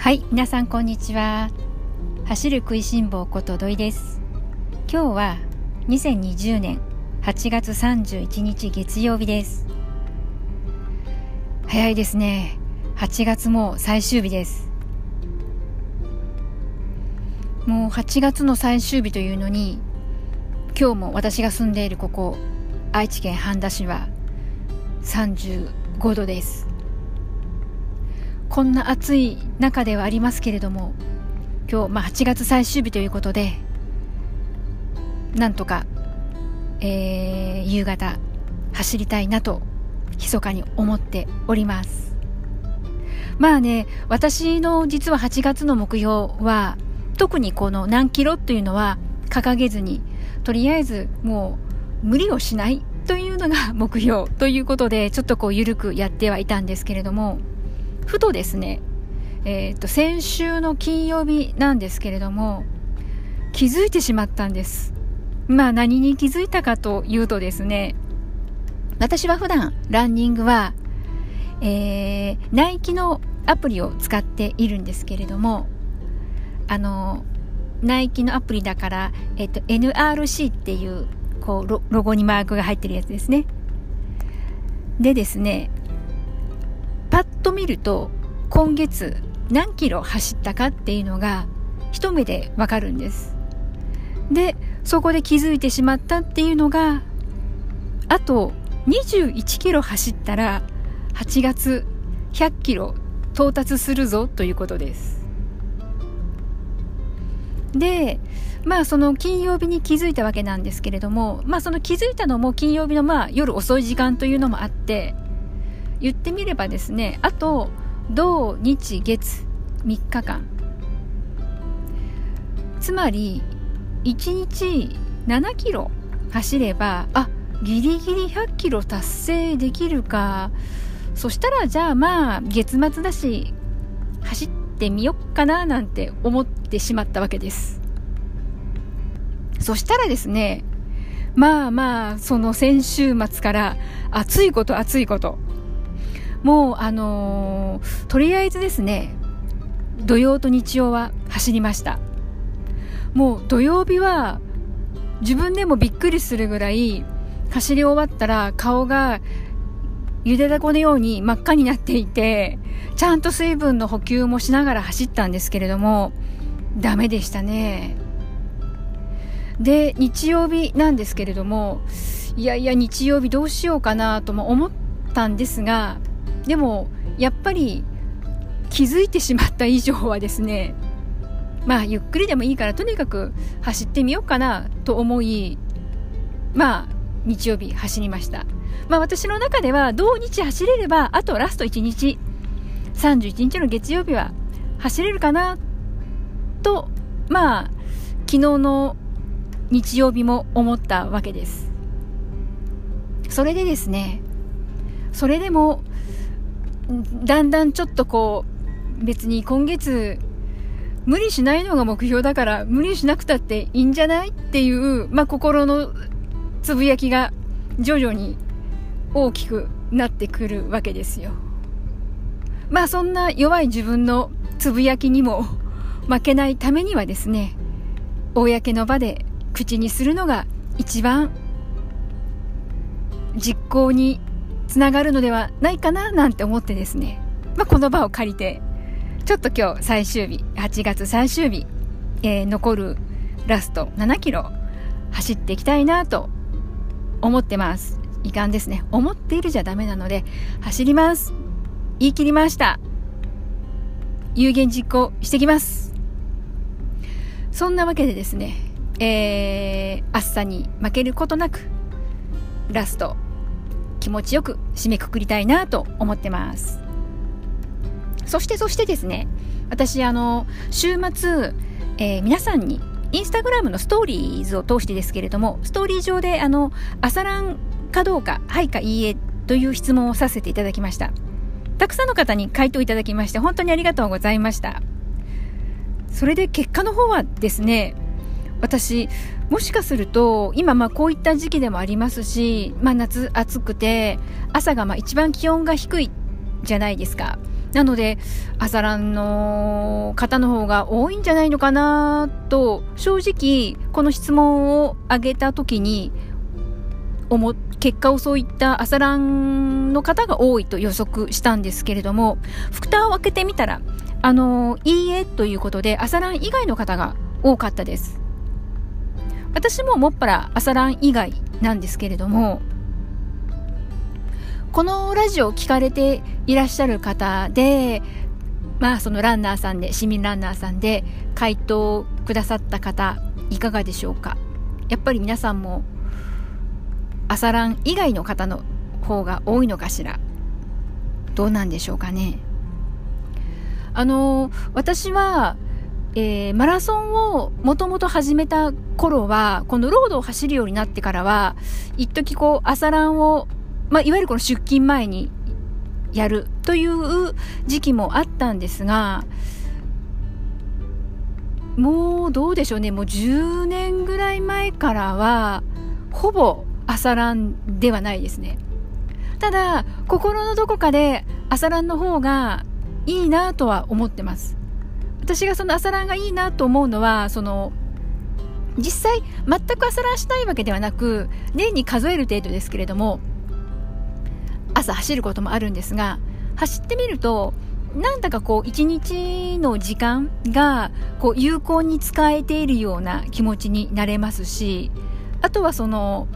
はい皆さんこんにちは。走る食いしん坊こと土井です。今日は2020年8月31日月曜日です。早いですね。8月も最終日です。もう8月の最終日というのに今日も私が住んでいるここ愛知県半田市は35度です。こんな暑い中ではありますけれども今日、まあ、8月最終日ということでなんとか、えー、夕方走りたいなと密かに思っております。まあね私の実は8月の目標は特にこの何キロというのは掲げずにとりあえずもう無理をしないというのが 目標ということでちょっとこう緩くやってはいたんですけれどもふとですね、えっ、と、先週の金曜日なんですけれども、気づいてしまったんです。まあ何に気づいたかというとですね、私は普段ランニングは、えー、ナイキのアプリを使っているんですけれども、あの、ナイキのアプリだから、えっと、NRC っていう、こうロ、ロゴにマークが入ってるやつですね。でですね、パッと見ると今月何キロ走ったかっていうのが一目でわかるんです。でそこで気づいてしまったっていうのがあと21キロ走ったら8月100キロ到達するぞということです。でまあその金曜日に気づいたわけなんですけれどもまあその気づいたのも金曜日のまあ夜遅い時間というのもあって言ってみればですねあと土日月3日間。つまり1日7キロ走ればあギリギリ100キロ達成できるか。そしたらじゃあまあ月末だし走ってみよっかななんて思ってしまったわけです。そしたらですねまあまあその先週末から暑いこと暑いこともうあのー、とりあえずですね土曜と日曜は走りました。もう土曜日は自分でもびっくりするぐらい走り終わったら顔がゆでだこのように真っ赤になっていてちゃんと水分の補給もしながら走ったんですけれどもダメでしたね。で日曜日なんですけれどもいやいや日曜日どうしようかなとも思ったんですがでもやっぱり気づいてしまった以上はですね まあゆっくりでもいいからとにかく走ってみようかなと思いまあ日曜日走りました。まあ私の中では同日走れればあとラスト1日31日の月曜日は走れるかなとまあ昨日の日曜日も思ったわけです。それでですねそれでもだんだんちょっとこう、別に今月、無理しないのが目標だから、無理しなくたっていいんじゃないっていう、まあ、心のつぶやきが徐々に大きくなってくるわけですよ。まあ、そんな弱い自分のつぶやきにも負けないためにはですね、公の場で口にするのが一番実行につながるのではないかななんて思ってですね、まあ、この場を借りて、ちょっと今日最終日、8月最終日、えー、残るラスト7キロ走っていきたいなと思ってます。いかんですね。思っているじゃダメなので、走ります。言い切りました。有言実行してきます。そんなわけでですね、えー、暑さに負けることなく、ラスト気持ちよく締めくくりたいなと思ってます。そしてそしてですね、私あの、週末、えー、皆さんにインスタグラムのストーリーズを通してですけれども、ストーリー上であの、朝ランかどうか、はいかいいえという質問をさせていただきました。たくさんの方に回答いただきまして、本当にありがとうございました。それで結果の方はですね、私、もしかすると今まあこういった時期でもありますし、まあ、夏暑くて朝がまあ一番気温が低いじゃないですかなので、朝ランの方の方が多いんじゃないのかなと、正直、この質問を挙げた時に、思、結果をそういった朝ランの方が多いと予測したんですけれども、蓋を開けてみたら、あの、いいえということで、朝ラン以外の方が多かったです。私ももっぱら朝ラン以外なんですけれども、このラジオを聞かれていらっしゃる方で、まあそのランナーさんで、市民ランナーさんで回答くださった方、いかがでしょうか？やっぱり皆さんも朝ラン以外の方の方が多いのかしら？どうなんでしょうかね？あの私は、えー、マラソンをもともと始めた頃は、このロードを走るようになってからは、一時こう朝ランをまあ、いわゆるこの出勤前にやるという時期もあったんですが、もうどうでしょうね、もう10年ぐらい前からは、ほぼ朝ランではないですね。ただ、心のどこかで朝ランの方がいいなとは思ってます。私がその朝ランがいいなと思うのは、その、実際全く朝ランしたいわけではなく、年に数える程度ですけれども、朝走ることもあるんですが、走ってみると、なんだかこう一日の時間がこう有効に使えているような気持ちになれますし、あとはその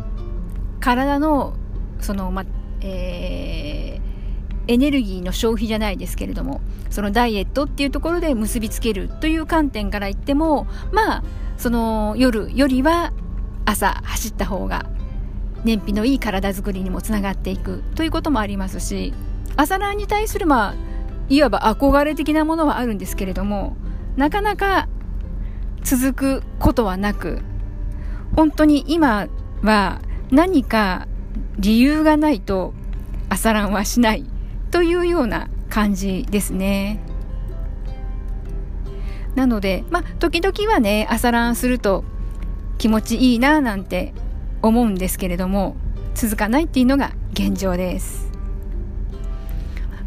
体のそのま、えー、エネルギーの消費じゃないですけれども、そのダイエットっていうところで結びつけるという観点から言っても、まあ、その夜よりは朝走った方が燃費のいい体づくりにもつながっていくということもありますし朝ランに対するまあいわば憧れ的なものはあるんですけれどもなかなか続くことはなく本当に今は何か理由がないと朝ランはしない。というような感じですね。なので、まあ、時々はね、朝ランすると気持ちいいななんて思うんですけれども続かないっていうのが現状です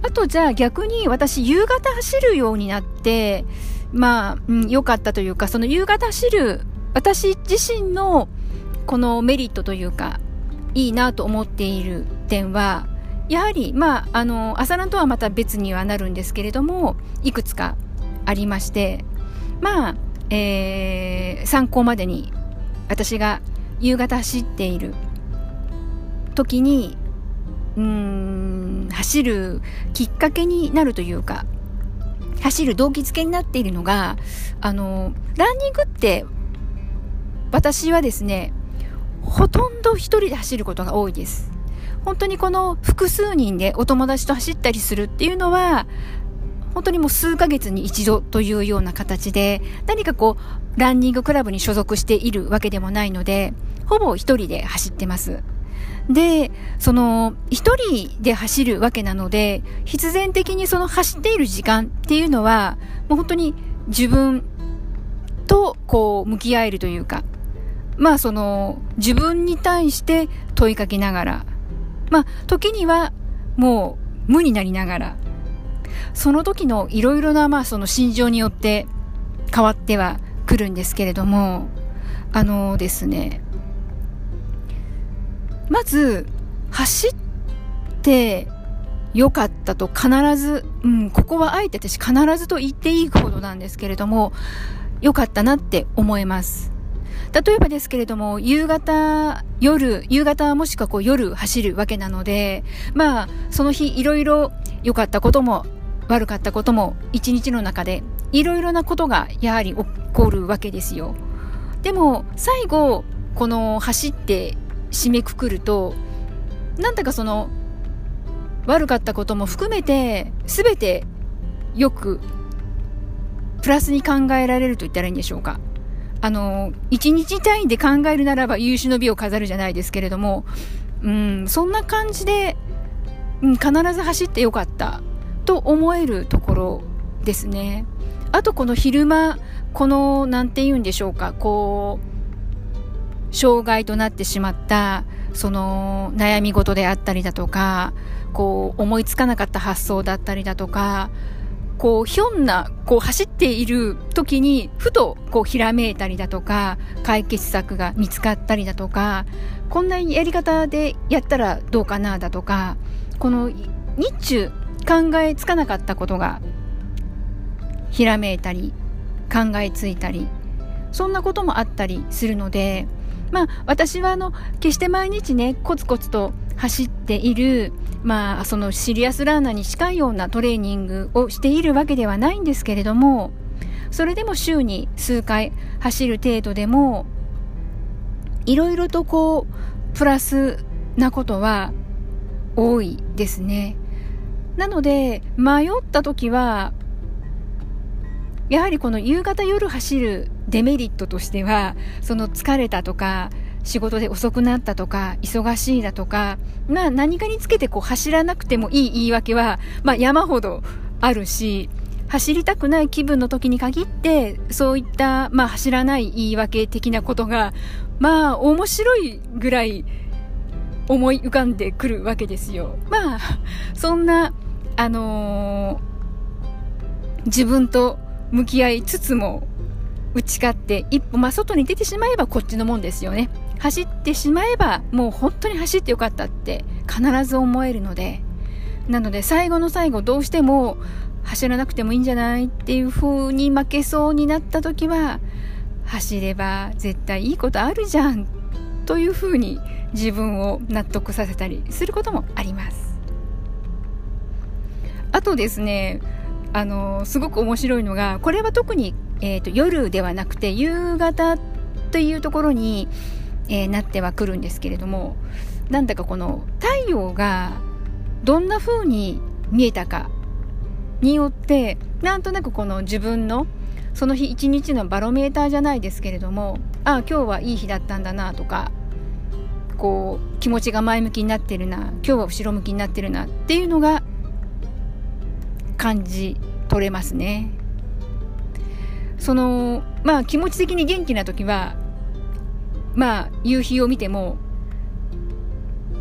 あとじゃあ逆に私夕方走るようになってまあ、うん、良かったというかその夕方走る私自身のこのメリットというかいいなと思っている点はやはりまああの朝ランとはまた別にはなるんですけれどもいくつかありましてまあ、えー、参考までに私が夕方走っている時にうん走るきっかけになるというか走る動機づけになっているのがあのランニングって私はですねほとんど一人で走ることが多いです。本当にこの複数人でお友達と走ったりするっていうのは本当にもう数ヶ月に一度というような形で、何かこう、ランニングクラブに所属しているわけでもないので、ほぼ一人で走ってます。で、その、一人で走るわけなので、必然的にその走っている時間っていうのは、もう本当に自分とこう向き合えるというか、まあその、自分に対して問いかけながら、まあ時にはもう無になりながら、その時のいろいろな、まあ、その心情によって変わってはくるんですけれども、あのですね、まず、走って良かったと必ず、うん、ここはあえて私必ずと言っていいほどなんですけれども、良かったなって思います。例えばですけれども、夕方、夜、夕方もしくはこう夜走るわけなので、まあ、その日いろいろ良かったことも悪かったことも一日の中でいろいろなことがやはり起こるわけですよ。でも最後この走って締めくくるとなんだかその悪かったことも含めて全てよくプラスに考えられると言ったらいいんでしょうか。あの、一日単位で考えるならば優秀の美を飾るじゃないですけれども、うん、そんな感じで、うん、必ず走ってよかったと思えるところですね。あとこの昼間、この、なんて言うんでしょうか、こう、障害となってしまったその悩み事であったりだとかこう思いつかなかった発想だったりだとかこうひょんなこう走っている時にふとこうひらめいたりだとか解決策が見つかったりだとかこんなやり方でやったらどうかなだとかこの日中考えつかなかったことがひらめいたり考えついたりそんなこともあったりするのでまあ私はあの決して毎日ねコツコツと走っているまあそのシリアスランナーに近いようなトレーニングをしているわけではないんですけれどもそれでも週に数回走る程度でもいろいろとこうプラスなことは多いですね。なので迷った時はやはりこの夕方夜走るデメリットとしてはその疲れたとか仕事で遅くなったとか忙しいだとか、まあ、何かにつけてこう走らなくてもいい言い訳は、まあ、山ほどあるし走りたくない気分の時に限ってそういった、まあ、走らない言い訳的なことがまあ面白いぐらい思い浮かんでくるわけですよ。まあそんなあのー、自分と向き合いつつも打ち勝って一歩、まあ、外に出てしまえばこっちのもんですよね。走ってしまえばもう本当に走ってよかったって必ず思えるので。なので最後の最後どうしても走らなくてもいいんじゃないっていう風に負けそうになった時は走れば絶対いいことあるじゃんという風に自分を納得させたりすることもあります。あとですねあのすごく面白いのがこれは特に、えーと、夜ではなくて夕方というところに、えー、なってはくるんですけれどもなんだかこの太陽がどんな風に見えたかによってなんとなくこの自分のその日一日のバロメーターじゃないですけれどもああ今日はいい日だったんだなとかこう気持ちが前向きになってるな今日は後ろ向きになってるなっていうのが感じ取れますね。そのまあ気持ち的に元気な時はまあ夕日を見ても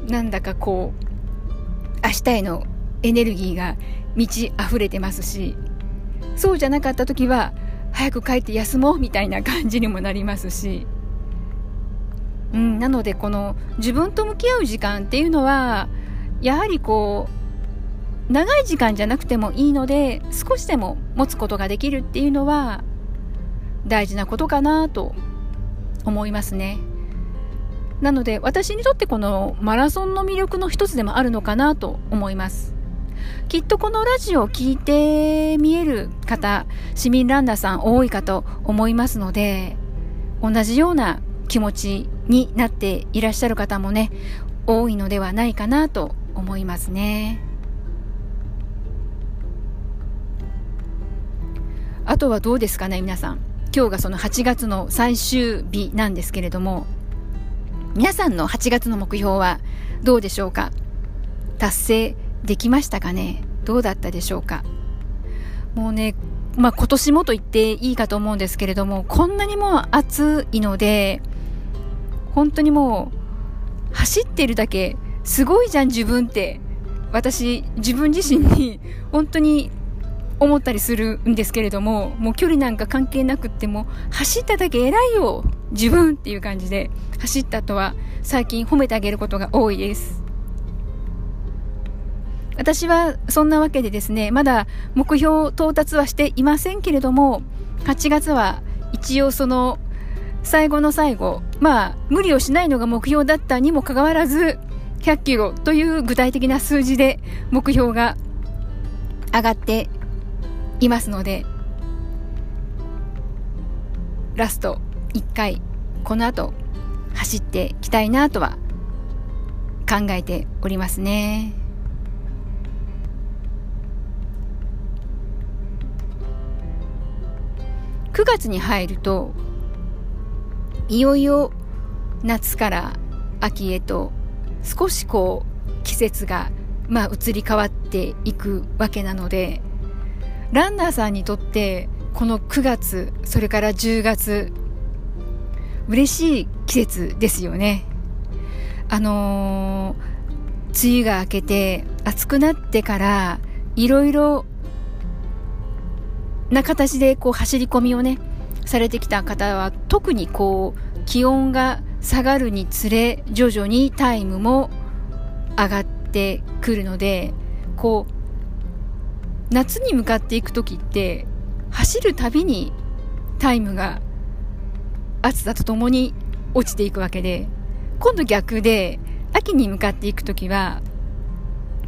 なんだかこう明日へのエネルギーが満ち溢れてますしそうじゃなかった時は早く帰って休もうみたいな感じにもなりますし、うん、なのでこの自分と向き合う時間っていうのはやはりこう長い時間じゃなくてもいいので少しでも持つことができるっていうのは大事なことかなと思いますね。なので私にとってこのマラソンの魅力の一つでもあるのかなと思います。きっとこのラジオを聴いて見える方市民ランナーさん多いかと思いますので同じような気持ちになっていらっしゃる方もね多いのではないかなと思いますね。あとはどうですかね皆さん。今日がその8月の最終日なんですけれども皆さんの8月の目標はどうでしょうか？達成できましたかね？どうだったでしょうか？もうねまあ今年もと言っていいかと思うんですけれどもこんなにも暑いので本当にもう走ってるだけすごいじゃん自分って。私自分自身に本当に思ったりするんですけれどももう距離なんか関係なくっても走っただけ偉いよ自分っていう感じで走ったとは最近褒めてあげることが多いです。私はそんなわけでですねまだ目標到達はしていませんけれども8月は一応その最後の最後まあ無理をしないのが目標だったにもかかわらず100キロという具体的な数字で目標が上がっていますのでラスト1回この後走っていきたいなとは考えておりますね。9月に入るといよいよ夏から秋へと少しこう季節がまあ移り変わっていくわけなのでランナーさんにとってこの9月それから10月嬉しい季節ですよね。あのー、梅雨が明けて暑くなってからいろいろな形でこう走り込みをねされてきた方は特にこう気温が下がるにつれ徐々にタイムも上がってくるのでこう夏に向かっていく時って走るたびにタイムが暑さとともに落ちていくわけで今度逆で秋に向かっていく時は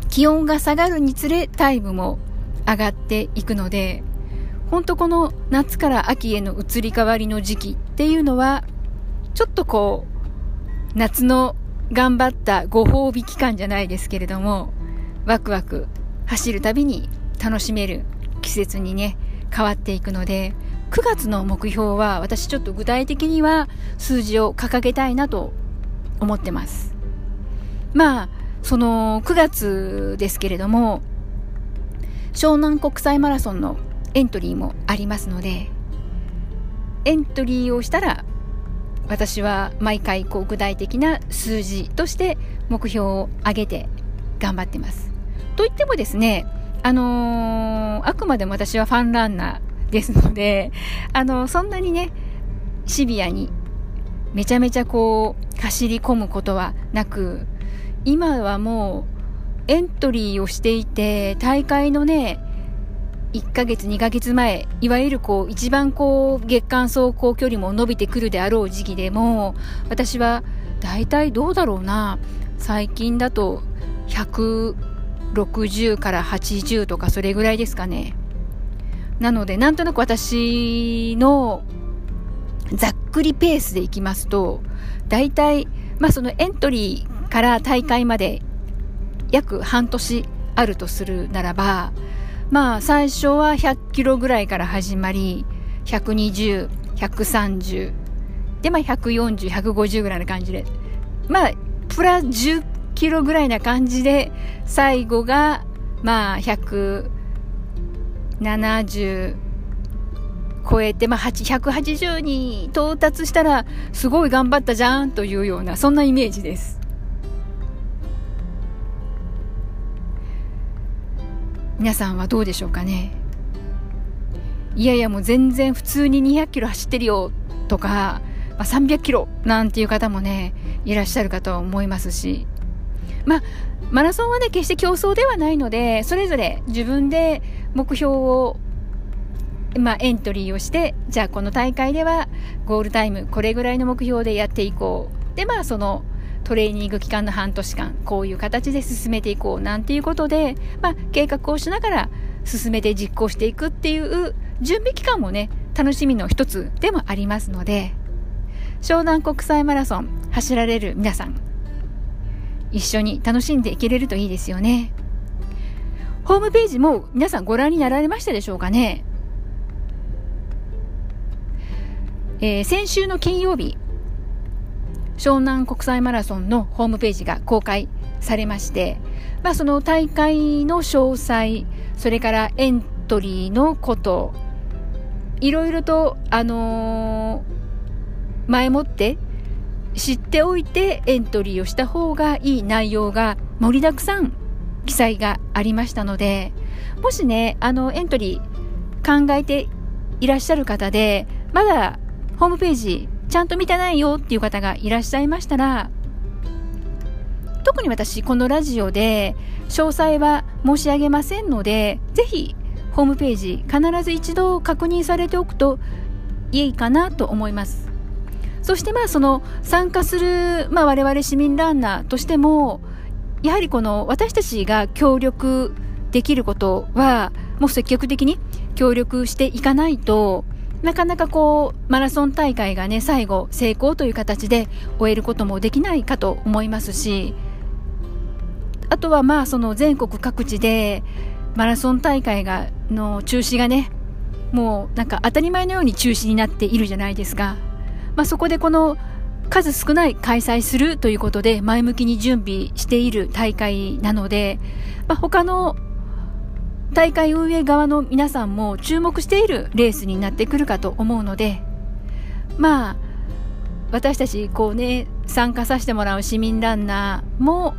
気温が下がるにつれタイムも上がっていくので本当この夏から秋への移り変わりの時期っていうのはちょっとこう夏の頑張ったご褒美期間じゃないですけれどもワクワク走るたびに楽しめる季節にね変わっていくので9月の目標は私ちょっと具体的には数字を掲げたいなと思ってます。まあ、その9月ですけれども、湘南国際マラソンのエントリーもありますので、エントリーをしたら、私は毎回こう具体的な数字として目標を上げて頑張ってます。と言ってもですね、あのー、あくまでも私はファンランナーですので、あのー、そんなにね、シビアにめちゃめちゃこう走り込むことはなく今はもうエントリーをしていて大会のね1ヶ月2ヶ月前いわゆるこう一番こう月間走行距離も伸びてくるであろう時期でも私は大体どうだろうな最近だと60から80とかそれぐらいですかね。なのでなんとなく私のざっくりペースでいきますと、大体、まあそのエントリーから大会まで約半年あるとするならば、まあ最初は100キロぐらいから始まり、120、130、でまあ140、150ぐらいな感じで、まあプラ10キロぐらいな感じで、最後がまあ170、超えて、まあ、180に到達したら、すごい頑張ったじゃんというような、そんなイメージです。皆さんはどうでしょうかね？いやいやもう全然普通に200キロ走ってるよとか、まあ、300キロなんていう方もね、いらっしゃるかと思いますし、まあ、マラソンはね、決して競争ではないので、それぞれ自分で目標をまあ、エントリーをして、じゃあこの大会ではゴールタイムこれぐらいの目標でやっていこう。で、まあそのトレーニング期間の半年間、こういう形で進めていこうなんていうことで、まあ計画をしながら進めて実行していくっていう準備期間もね、楽しみの一つでもありますので、湘南国際マラソン走られる皆さん、一緒に楽しんでいけれるといいですよね。ホームページも皆さんご覧になられましたでしょうかねえー、先週の金曜日、湘南国際マラソンのホームページが公開されまして、まあ、その大会の詳細、それからエントリーのこと、いろいろと、あのー、前もって知っておいてエントリーをした方がいい内容が盛りだくさん記載がありましたので、もしね、あの、エントリー考えていらっしゃる方で、まだホームページちゃんと見てないよっていう方がいらっしゃいましたら、特に私、このラジオで詳細は申し上げませんので、ぜひ、ホームページ必ず一度確認されておくといいかなと思います。そしてまあその参加する、まあ我々市民ランナーとしても、やはりこの私たちが協力できることは、もう積極的に協力していかないと、なかなかこう、マラソン大会がね、最後、成功という形で終えることもできないかと思いますし、あとはまあ、その全国各地で、マラソン大会が、の中止がね、もうなんか当たり前のように中止になっているじゃないですか。まあそこでこの数少ない開催するということで前向きに準備している大会なので、まあ、他の大会運営側の皆さんも注目しているレースになってくるかと思うので、まあ、私たちこうね参加させてもらう市民ランナーも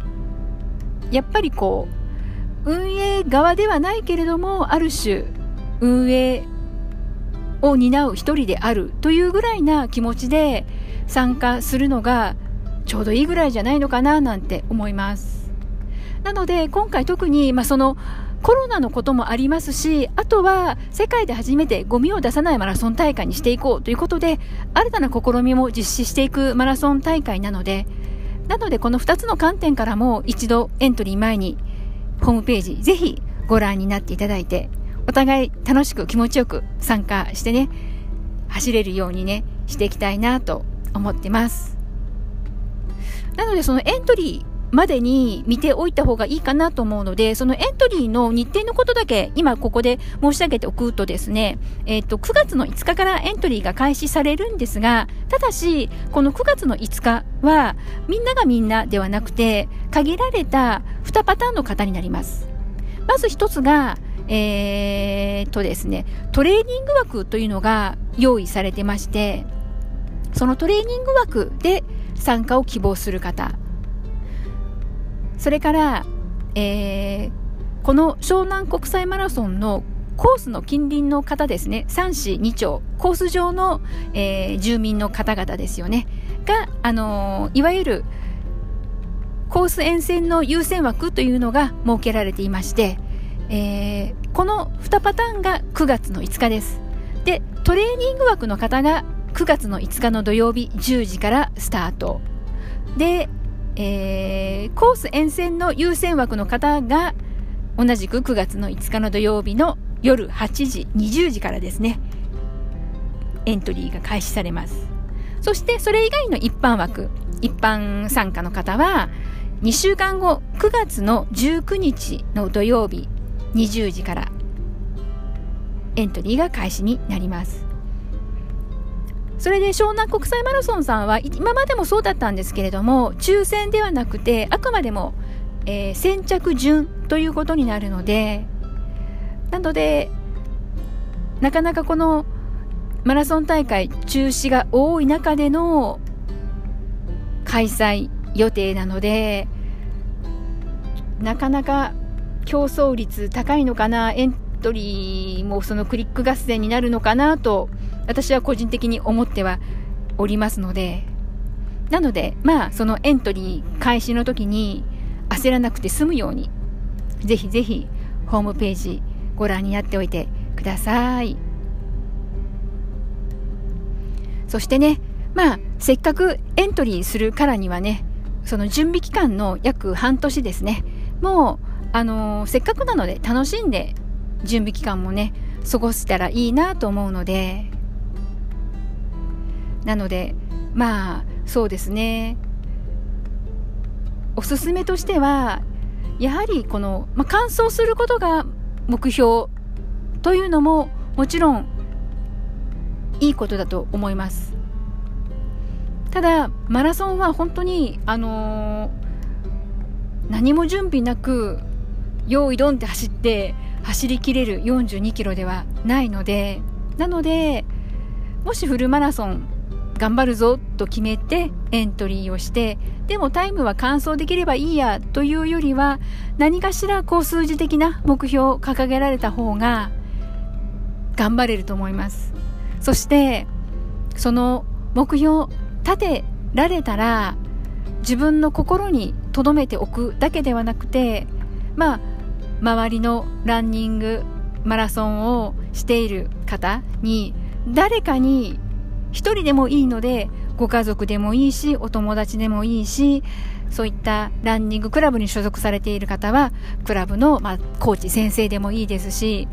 やっぱりこう運営側ではないけれどもある種運営を担う一人であるというぐらいな気持ちで参加するのがちょうどいいぐらいじゃないのかななんて思います。なので今回特に、まあ、そのコロナのこともありますし、あとは世界で初めてゴミを出さないマラソン大会にしていこうということで、新たな試みも実施していくマラソン大会なので、なのでこの2つの観点からも一度エントリー前にホームページぜひご覧になっていただいて、お互い楽しく気持ちよく参加してね、走れるようにね、していきたいなと思ってます。なのでそのエントリーまでに見ておいた方がいいかなと思うので、そのエントリーの日程のことだけ今ここで申し上げておくとですね、えっ、ー、と、9月の5日からエントリーが開始されるんですが、ただし、この9月の5日は、みんながみんなではなくて、限られた2パターンの方になります。まず1つが、えー、とですね、トレーニング枠というのが用意されてまして、そのトレーニング枠で参加を希望する方、それから、えー、この湘南国際マラソンのコースの近隣の方ですね、3市2町、コース上の、えー、住民の方々ですよね、が、あのー、いわゆるコース沿線の優先枠というのが設けられていまして、えー、この2パターンが9月の5日です。で、トレーニング枠の方が9月の5日の土曜日10時からスタート。で、えー、コース沿線の優先枠の方が同じく9月の5日の土曜日の夜8時、20時からですね、エントリーが開始されます。そしてそれ以外の一般枠、一般参加の方は2週間後9月の19日の土曜日20時からエントリーが開始になります。それで湘南国際マラソンさんは今までもそうだったんですけれども抽選ではなくてあくまでも、えー、先着順ということになるのでなのでなかなかこのマラソン大会中止が多い中での開催予定なのでなかなか競争率高いのかなエントリーもそのクリック合戦になるのかなと私は個人的に思ってはおりますので、なので、まあ、そのエントリー開始の時に焦らなくて済むように、ぜひぜひホームページご覧になっておいてください。そしてね、まあ、せっかくエントリーするからにはね、その準備期間の約半年ですね、もう、あの、せっかくなので楽しんで準備期間もね、過ごしたらいいなと思うので、なのでまあそうですね。おすすめとしてはやはりこの、まあ、完走することが目標というのももちろんいいことだと思います。ただマラソンは本当にあのー、何も準備なく用意ドンって走って走りきれる42キロではないのでなのでもしフルマラソン頑張るぞと決めてエントリーをしてでもタイムは完走できればいいやというよりは何かしらこう数字的な目標を掲げられた方が頑張れると思います。そしてその目標立てられたら自分の心に留めておくだけではなくてまあ周りのランニングマラソンをしている方に誰かに一人でもいいので、ご家族でもいいし、お友達でもいいし、そういったランニングクラブに所属されている方は、クラブの、まあ、コーチ先生でもいいですし、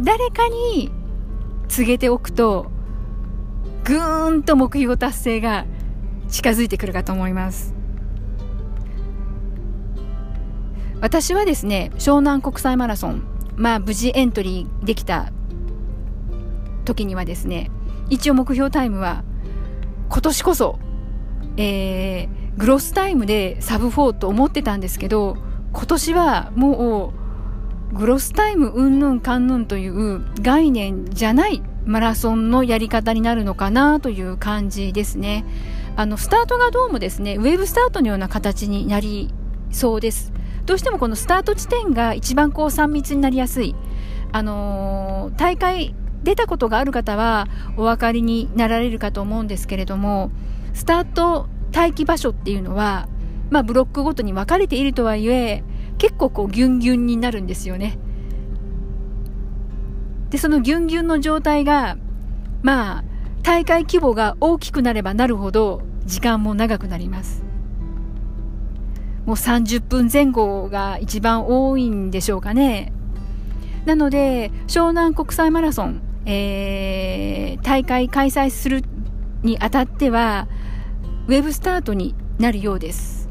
誰かに告げておくと、ぐーんと目標達成が近づいてくるかと思います。私はですね、湘南国際マラソン、まあ無事エントリーできた時にはですね、一応目標タイムは今年こそ、えー、グロスタイムでサブ4と思ってたんですけど今年はもうグロスタイムうんぬんかんぬんという概念じゃないマラソンのやり方になるのかなという感じですね。あの、スタートがどうもですね、ウェーブスタートのような形になりそうです。どうしてもこのスタート地点が一番こう3密になりやすい。あのー、大会出たことがある方はお分かりになられるかと思うんですけれども、スタート待機場所っていうのは、まあブロックごとに分かれているとはいえ、結構こうギュンギュンになるんですよね。で、そのギュンギュンの状態が、まあ、大会規模が大きくなればなるほど時間も長くなります。もう30分前後が一番多いんでしょうかね。なので、湘南国際マラソン、えー、大会開催するにあたっては、ウェブスタートになるようです。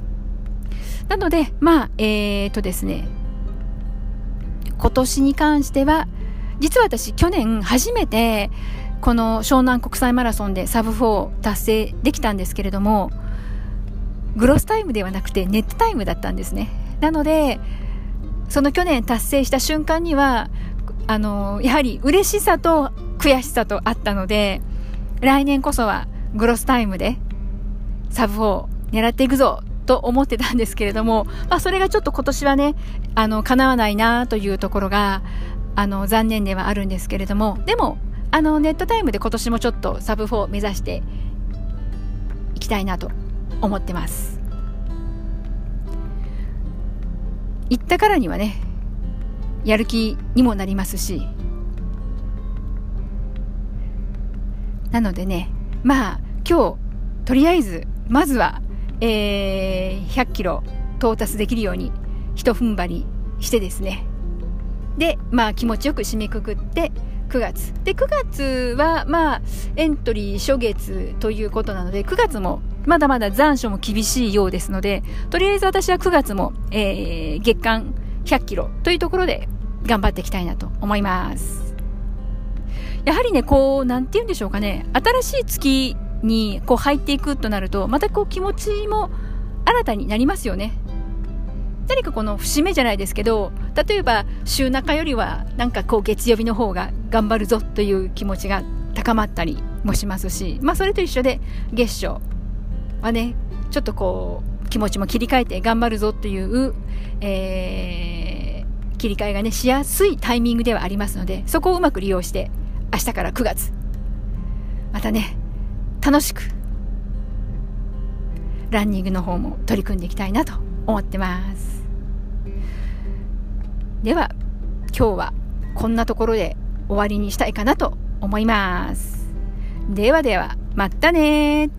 なので、まあ、えーとですね、今年に関しては、実は私去年初めてこの湘南国際マラソンでサブ4達成できたんですけれども、グロスタイムではなくてネットタイムだったんですね。なので、その去年達成した瞬間には、あの、やはり嬉しさと悔しさとあったので、来年こそはグロスタイムでサブ4狙っていくぞと思ってたんですけれども、まあそれがちょっと今年はね、あの、叶わないなというところが、あの、残念ではあるんですけれども、でも、あの、ネットタイムで今年もちょっとサブ4目指していきたいなと思ってます。行ったからにはねやる気にもなりますし。なのでねまあ今日とりあえずまずは、えー、100キロ到達できるように一踏ん張りしてですねでまあ気持ちよく締めくくって9月で9月はまあエントリー初月ということなので9月もまだまだ残暑も厳しいようですので、とりあえず私は9月も、えー、月間100キロというところで頑張っていきたいなと思います。やはりね、こう、なんて言うんでしょうかね、新しい月にこう入っていくとなると、またこう気持ちも新たになりますよね。何かこの節目じゃないですけど、例えば週中よりはなんかこう月曜日の方が頑張るぞという気持ちが高まったりもしますし、まあそれと一緒で月賞、はね、ちょっとこう、気持ちも切り替えて頑張るぞっていう、えー、切り替えがね、しやすいタイミングではありますので、そこをうまく利用して、明日から9月、またね、楽しく、ランニングの方も取り組んでいきたいなと思ってます。では、今日はこんなところで終わりにしたいかなと思います。ではでは、またね